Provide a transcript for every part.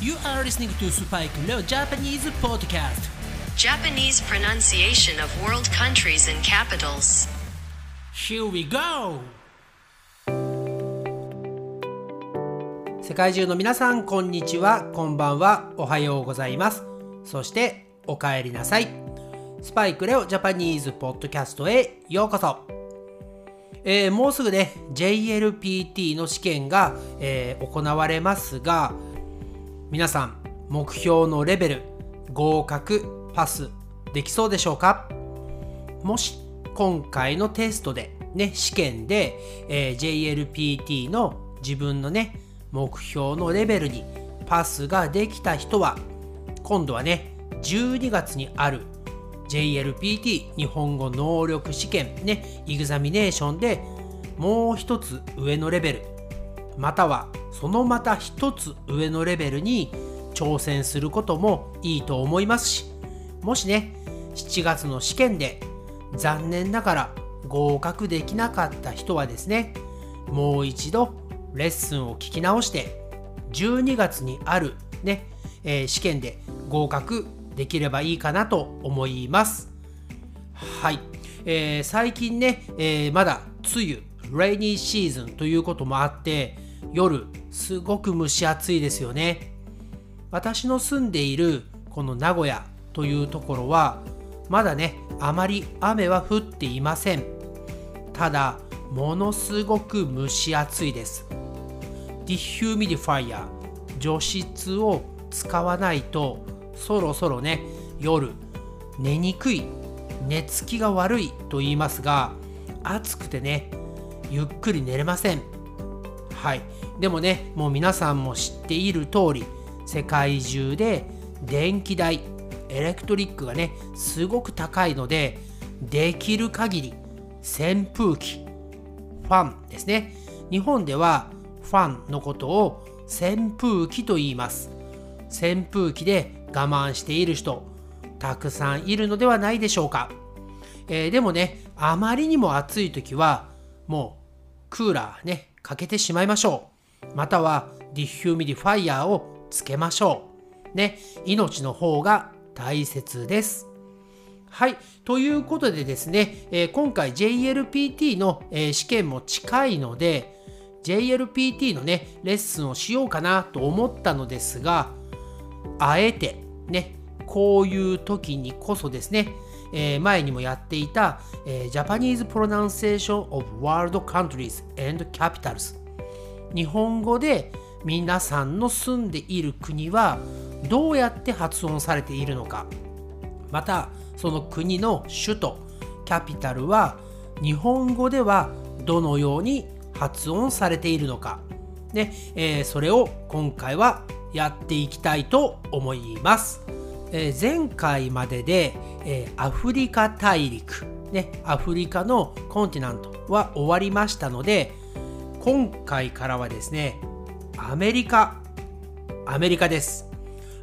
You are listening to Spike Leo Japanese Podcast. Japanese pronunciation of world countries and capitals. Here we go! 世界中の皆さん、こんにちは、こんばんは、おはようございます。そして、お帰りなさい。スパイクレオジャパニーズポッドキャストへようこそ。えーもうすぐね、JLPT の試験が、えー行われますが、皆さん、目標のレベル、合格、パス、できそうでしょうか？もし今回のテストで、ね、試験で、えー JLPT の自分のね、目標のレベルにパスができた人は、今度はね、12月にある JLPT 日本語能力試験ね、エグザミネーションでもう一つ上のレベル、またはそのまた一つ上のレベルに挑戦することもいいと思いますし、もしね、7月の試験で残念ながら合格できなかった人はですね、もう一度レッスンを聞き直して、12月にあるね、えー試験で合格できればいいかなと思います。はい、えー最近ね、えーまだ梅雨、 rainy season ということもあって、夜、すごく蒸し暑いですよね。私の住んでいるこの名古屋というところは、まだね、あまり雨は降っていません。ただ、ものすごく蒸し暑いです。 dehumidifier、除湿を使わないと、そろそろね、夜、寝にくい、寝つきが悪いと言いますが、暑くてね、ゆっくり寝れません。はい。でもね、もう皆さんも知っている通り、世界中で電気代、エレクトリックがね、すごく高いので、できる限り扇風機、ファンですね。日本ではファンのことを扇風機と言います。扇風機で我慢している人、たくさんいるのではないでしょうか。えーでもね、あまりにも暑い時は、もうクーラーね、かけてしまいましょう。または dehumidifier をつけましょう。ね、命の方が大切です。はい。ということでですね、えー今回 JLPT の、えー試験も近いので、JLPT のね、レッスンをしようかなと思ったのですが、あえてね、こういう時にこそですね、えー前にもやっていた、えー Japanese Pronunciation of World Countries and Capitals 日本語で皆さんの住んでいる国はどうやって発音されているのか。またその国の首都キャピタルは日本語ではどのように発音されているのか、ねえーそれを今回はやっていきたいと思います、えー前回までで、えーアフリカ大陸、ね、アフリカのコンティナントは終わりましたので今回からはですねアメリカアメリカです。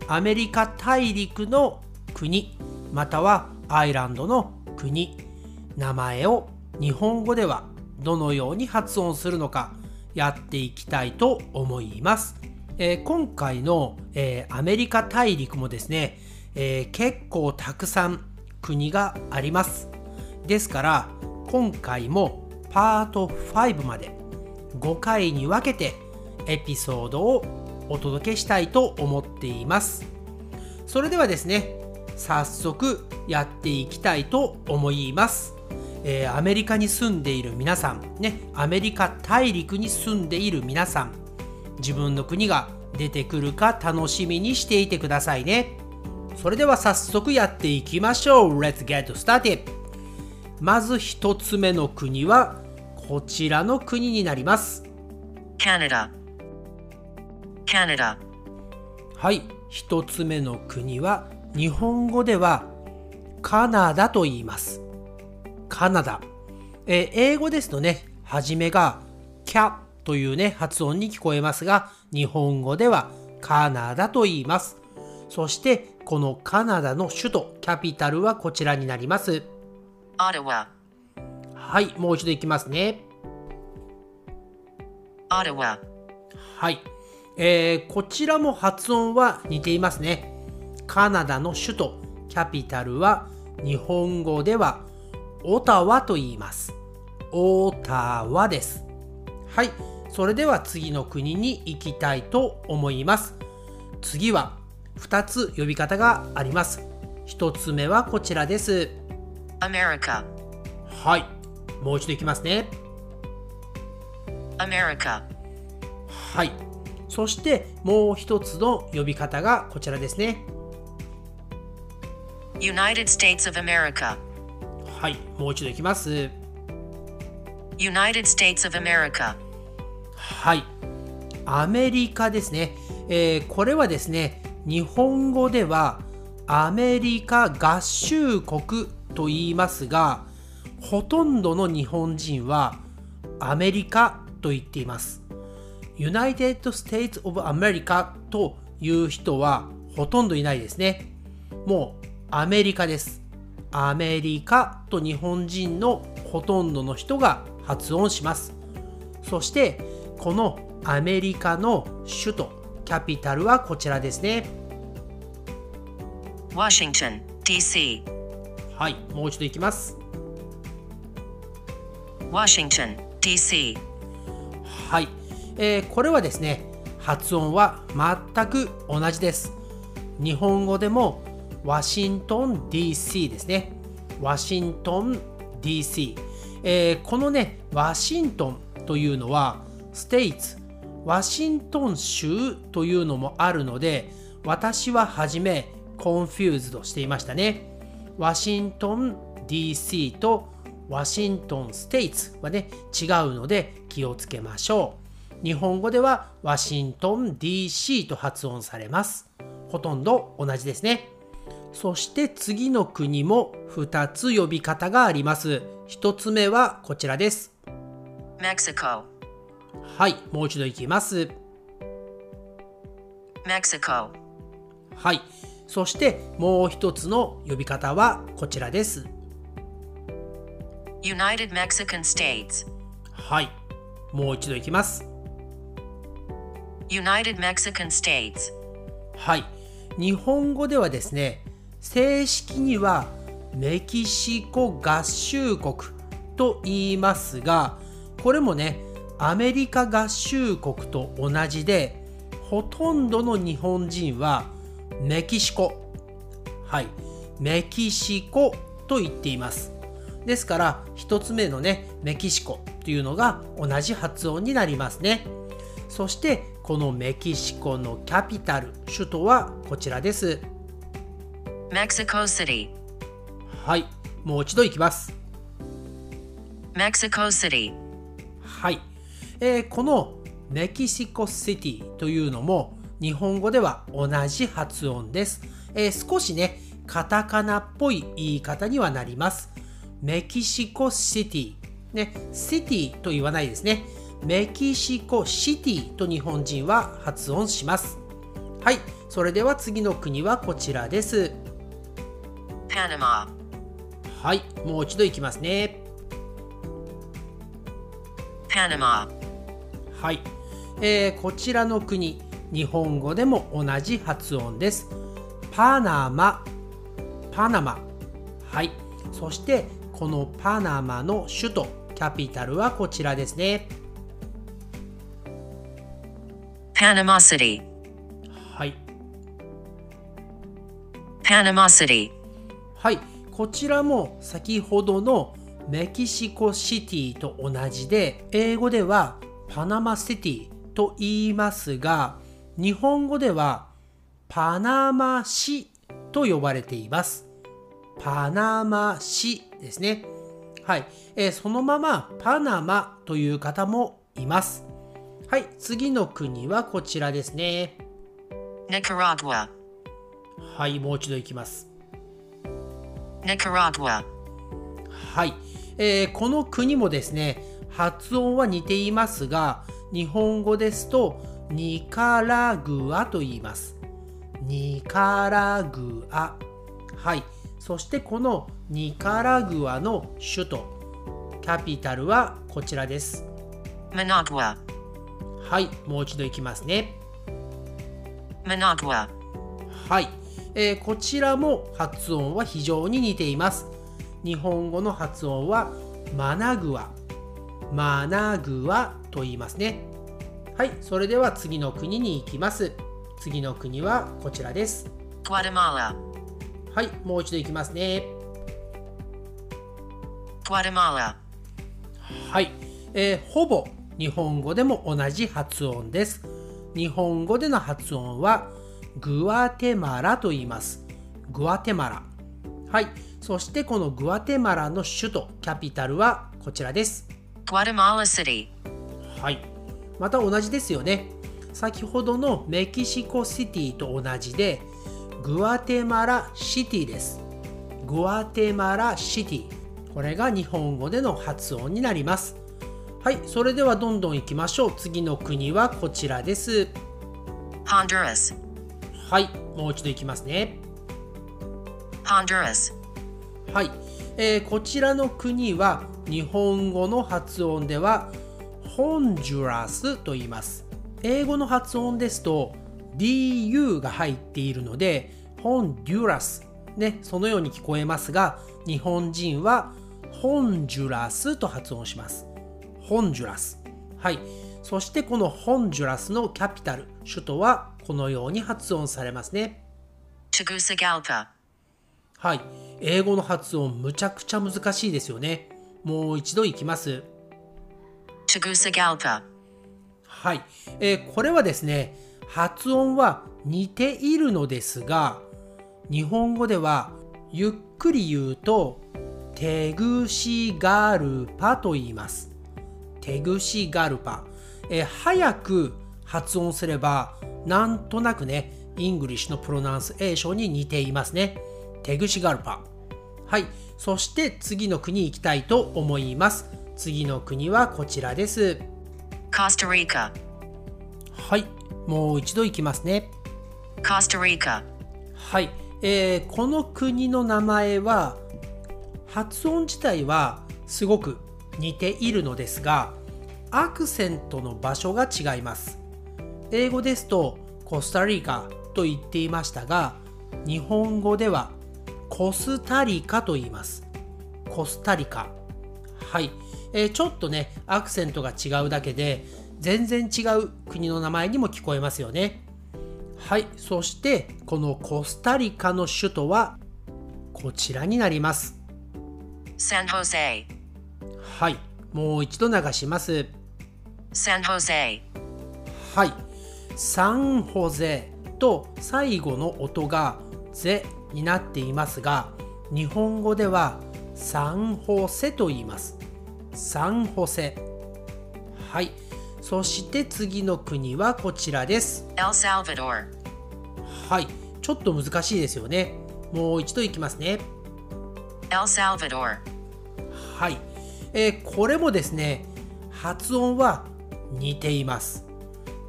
アメリカ大陸の国またはアイランドの国名前を日本語ではどのように発音するのかやっていきたいと思います、えー今回の、えーアメリカ大陸もですね、えー結構たくさん国があります。ですから今回もパート5まで5回に分けてエピソードをお届けしたいと思っています。それではですね早速やっていきたいと思います、えーアメリカに住んでいる皆さんねアメリカ大陸に住んでいる皆さん自分の国が出てくるか楽しみにしていてくださいね。それでは早速やっていきましょう Let's get started まず一つ目の国はこちらの国になります Canada. Canada. はい、一つ目の国は日本語ではカナダと言います。カナダ。えー英語ですとね、はじめがキャというね、発音に聞こえますが、日本語ではカナダと言います。そして、このカナダの首都、キャピタルはこちらになります。はい、もう一度いきますね。はい。えーこちらも発音は似ていますね。カナダの首都、キャピタルは日本語ではオタワと言います。オタワです。はい、それでは次の国に行きたいと思います。次は2つ呼び方があります。1つ目はこちらです。America, はい、もう一度いきますね。America, はい。そしてもう一つの呼び方がこちらですね。United States of America, はい、もう一度いきます。United States of America, はい。アメリカですね。えーこれはですね、日本語ではアメリカ合衆国と言いますが、ほとんどの日本人はアメリカと言っています。United States of America という人はほとんどいないですね。もうアメリカです。アメリカと日本人のほとんどの人が発音します。そしてこのアメリカの首都キャピタルはこちらですね。Washington, D.C., はい、もう一度いきます。Washington, D.C., はい、えーこれはですね、発音は全く同じです。日本語でもワシントン DC ですね。ワシントン DC。えーこのね、ワシントンというのは、 states、ワシントン州というのもあるので、私ははじめ、 confused していましたね。ワシントン DC とワシントン states はね、違うので気をつけましょう。日本語ではワシントン DC と発音されます。ほとんど同じですね。そして次の国も2つ呼び方があります。1つ目はこちらです。Mexico, はい、もう一度いきます。Mexico, はい。そしてもう一つの呼び方はこちらです。United Mexican States, はい。もう一度いきます。United Mexican States, はい。日本語ではですね、正式にはメキシコ合衆国と言いますが、これもね、アメリカ合衆国と同じで、ほとんどの日本人はメキシコ、はい、メキシコと言っています。ですから、一つ目のね、メキシコというのが同じ発音になりますね。そして、このメキシコのキャピタル、首都はこちらです。Mexico City, はい、もう一度いきます。Mexico City, はい、えーこのメキシコシティというのも日本語では同じ発音です。えー少しね、カタカナっぽい言い方にはなります。メキシコシティ。ね、シティと言わないですね。メキシコシティと日本人は発音します。はい、それでは次の国はこちらです。Panama, はい、もう一度いきますね。Panama, はい、えーこちらの国、日本語でも同じ発音です。パナマ、パナマ。はい、そしてこのパナマの首都、キャピタルはこちらですね。Panama City, はい、Panama City, はい、こちらも先ほどのメキシコシティと同じで、英語ではパナマシティと言いますが、日本語ではパナマ市と呼ばれています。パナマ市ですね。はい、えーそのままパナマという方もいます。はい、次の国はこちらですね。Nicaragua, はい、もう一度いきます。Nicaragua, はい、えーこの国もですね発音は似ていますが日本語ですとニカラグアと言います。ニカラグア。はい。そしてこのニカラグアの首都キャピタルはこちらです。Managua, はい。もう一度いきますね。Managua. はい、えーこちらも発音は非常に似ています。日本語の発音はマナグアマナグアと言いますねはいそれでは次の国に行きます次の国はこちらです.はいもう一度行きますね.はい、えーほぼ日本語でも同じ発音です。日本語での発音はグアテマラと言います。グアテマラ。はい、そしてこのグアテマラの首都、キャピタルはこちらです。Guatemala City. はい、また同じですよね。先ほどのメキシコシティと同じで、グアテマラシティです。グアテマラシティ。これが日本語での発音になります。はい、それではどんどん行きましょう。次の国はこちらです。Honduras. はい、もう一度行きますね。Honduras. はい、えーこちらの国は日本語の発音ではホンジュラスと言います。英語の発音ですと DU が入っているのでホンデュラス、ね、そのように聞こえますが日本人はホンジュラスと発音します。ホンジュラス。はい。そしてこのホンジュラスのキャピタル、首都はこのように発音されますね。はい。英語の発音むちゃくちゃ難しいですよね。もう一度いきます。はい。えーこれはですね、発音は似ているのですが、日本語ではゆっくり言うと、テグシガルパと言います。テグシガルパ。えー早く発音すれば、なんとなくね、 English の pronunciation に似ていますね。テグシガルパ。はい。そして次の国行きたいと思います。次の国はこちらです。Costa Rica. はい。もう一度行きますね。Costa Rica. はい。えーこの国の名前は、発音自体はすごく似ているのですが、アクセントの場所が違います。英語ですとコスタリカと言っていましたが、日本語ではコスタリカと言います。コスタリカ。はい。えーちょっとね、アクセントが違うだけで、全然違う国の名前にも聞こえますよね。はい。そして、このコスタリカの首都は、こちらになります。San Jose. はい。もう一度流します。San Jose. はい。サンホゼと最後の音がゼになっていますが、日本語ではサンホセと言います。サンホセ。はい。そして次の国はこちらです。はい。ちょっと難しいですよね。もう一度いきますね。はい、えーこれもですね発音は似ています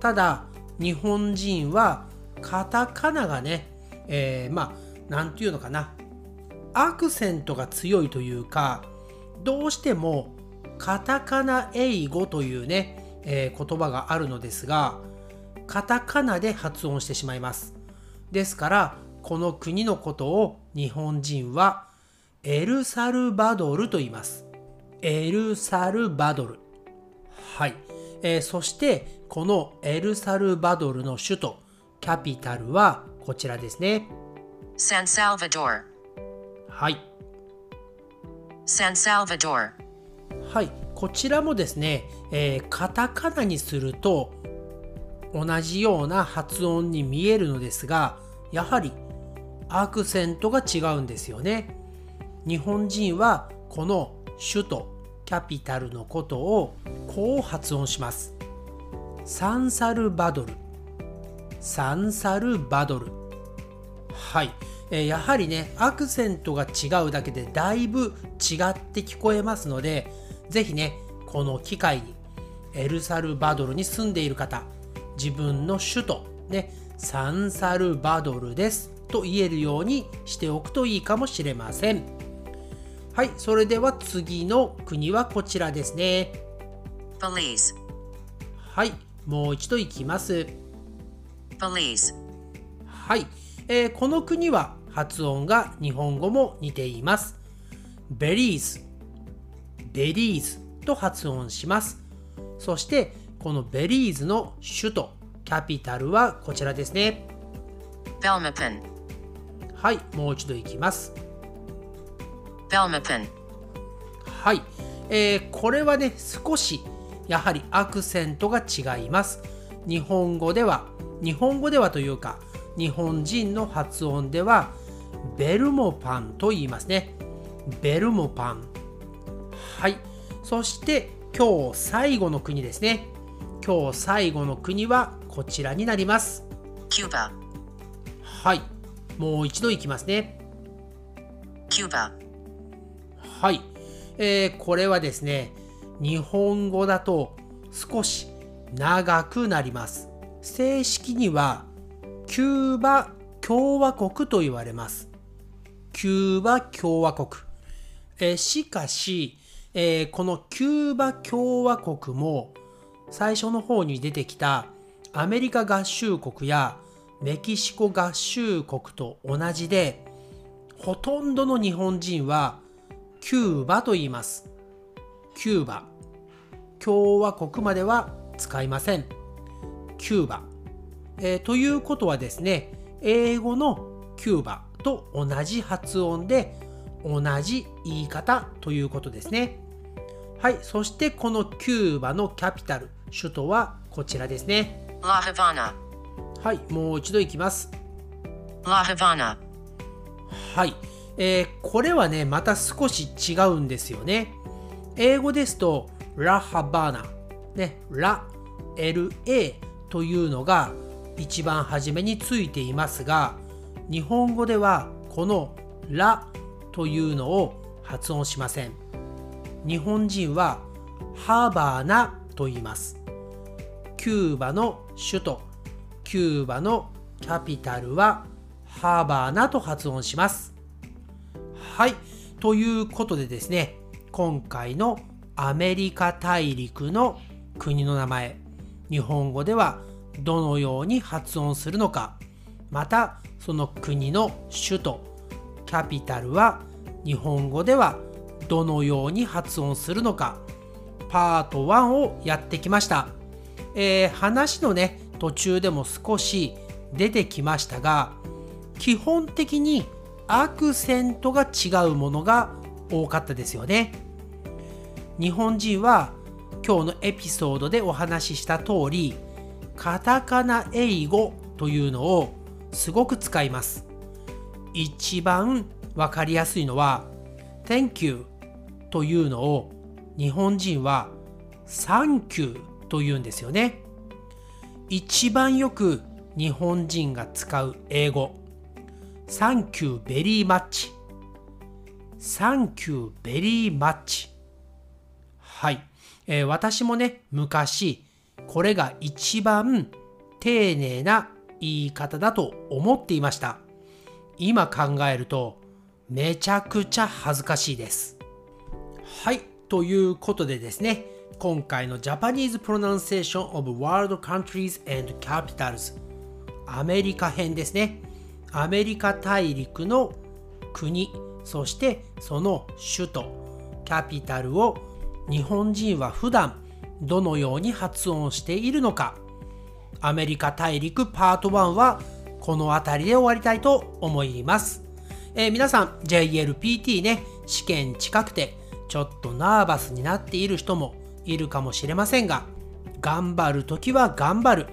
ただ日本人はカタカナがね、えーまあなんていうのかなアクセントが強いというかどうしてもカタカナ英語というね、えー言葉があるのですがカタカナで発音してしまいますですからこの国のことを日本人はエルサルバドルと言います。エルサルバドル。はい。えーそして、このエルサルバドルの首都、キャピタルはこちらですね。San Salvador. はい。San Salvador. はい。こちらもですね、えーカタカナにすると同じような発音に見えるのですが、やはりアクセントが違うんですよね。日本人はこの首都、キャピタルのことをこう発音します。サンサルバドル。サンサルバドル。はい、えーやはりねアクセントが違うだけでだいぶ違って聞こえますのでぜひねこの機会にエルサルバドルに住んでいる方自分の首都ねサンサルバドルですと言えるようにしておくといいかもしれません。はいそれでは次の国はこちらですね.はいもう一度いきます.はい、えーこの国は発音が日本語も似ています。ベリーズ、ベリーズと発音します。そしてこのベリーズの首都、 capital はこちらですね。Belmopan. はい、もう一度いきます。Belmopan. はい、えーこれはね少しやはりアクセントが違います日本語では日本語ではというか日本人の発音ではベルモパンと言いますね。ベルモパン。はい。そして今日最後の国ですね。今日最後の国はこちらになります。Cuba. はい。もう一度いきますね。Cuba. はい、えーこれはですね日本語だと少し長くなります。正式にはキューバ共和国と言われますキューバ共和国、えしかし、えーこのキューバ共和国も最初の方に出てきたアメリカ合衆国やメキシコ合衆国と同じでほとんどの日本人はキューバと言います。キューバ。共和国までは使いません。キューバ。えーということはですね、英語のキューバと同じ発音で同じ言い方ということですね。はい、そしてこのキューバのキャピタル、首都はこちらですね。La Habana. はい、もう一度いきます。La Habana. はい、えーこれはねまた少し違うんですよね英語ですとラハバナねラ LA というのが一番初めについていますが日本語ではこのラというのを発音しません日本人はハバーナと言いますキューバの首都キューバのキャピタルはハーバーナと発音します。はい。ということでですね、今回のアメリカ大陸の国の名前、日本語ではどのように発音するのか、またその国の首都、キャピタルは日本語ではどのように発音するのか、パート1をやってきました。えー話のね途中でも少し出てきましたが基本的にアクセントが違うものが多かったですよね。日本人は今日のエピソードでお話しした通りカタカナ英語というのをすごく使います。一番わかりやすいのは Thank you というのを日本人は Thank you というんですよね。一番よく日本人が使う英語。Thank you very much Thank you very much はい、えー私もね昔これが一番丁寧な言い方だと思っていました。今考えるとめちゃくちゃ恥ずかしいです。はい、ということでですね、今回の Japanese Pronunciation of World Countries and Capitals アメリカ編ですね。アメリカ大陸の国、そしてその首都、キャピタルを日本人は普段どのように発音しているのか。アメリカ大陸パート1はこの辺りで終わりたいと思います。えー皆さん JLPT ね試験近くてちょっとナーバスになっている人もいるかもしれませんが頑張るときは頑張る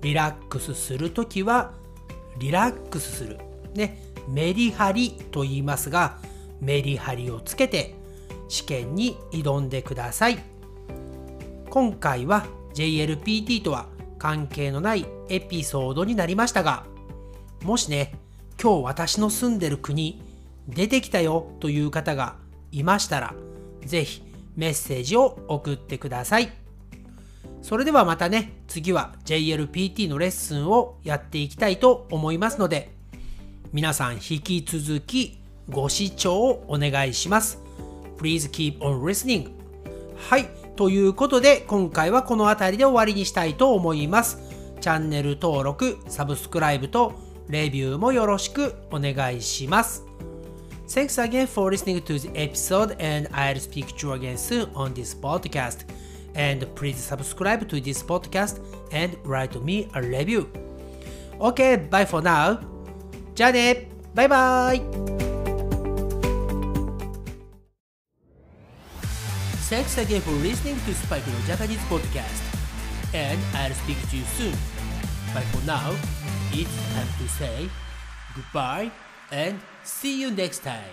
リラックスするときはリラックスするねメリハリと言いますがメリハリをつけて試験に挑んでください今回は JLPT とは関係のないエピソードになりましたがもしね今日私の住んでる国出てきたよという方がいましたらぜひメッセージを送ってください。それではまたね次は JLPT のレッスンをやっていきたいと思いますので皆さん引き続きご視聴をお願いします。Please keep on listening はい。ということで今回はこの辺りで終わりにしたいと思いますチャンネル登録サブスクライブとレビューもよろしくお願いします。Thanks again for listening to the episode, and I'll speak to you again soon on this podcast. And please subscribe to this podcast and write me a review. Okay, bye for now. じゃあねバイバイ Thanks again for listening to Spike no Japanese podcast. And I'll speak to you soon. But for now, it's time to say goodbye and see you next time.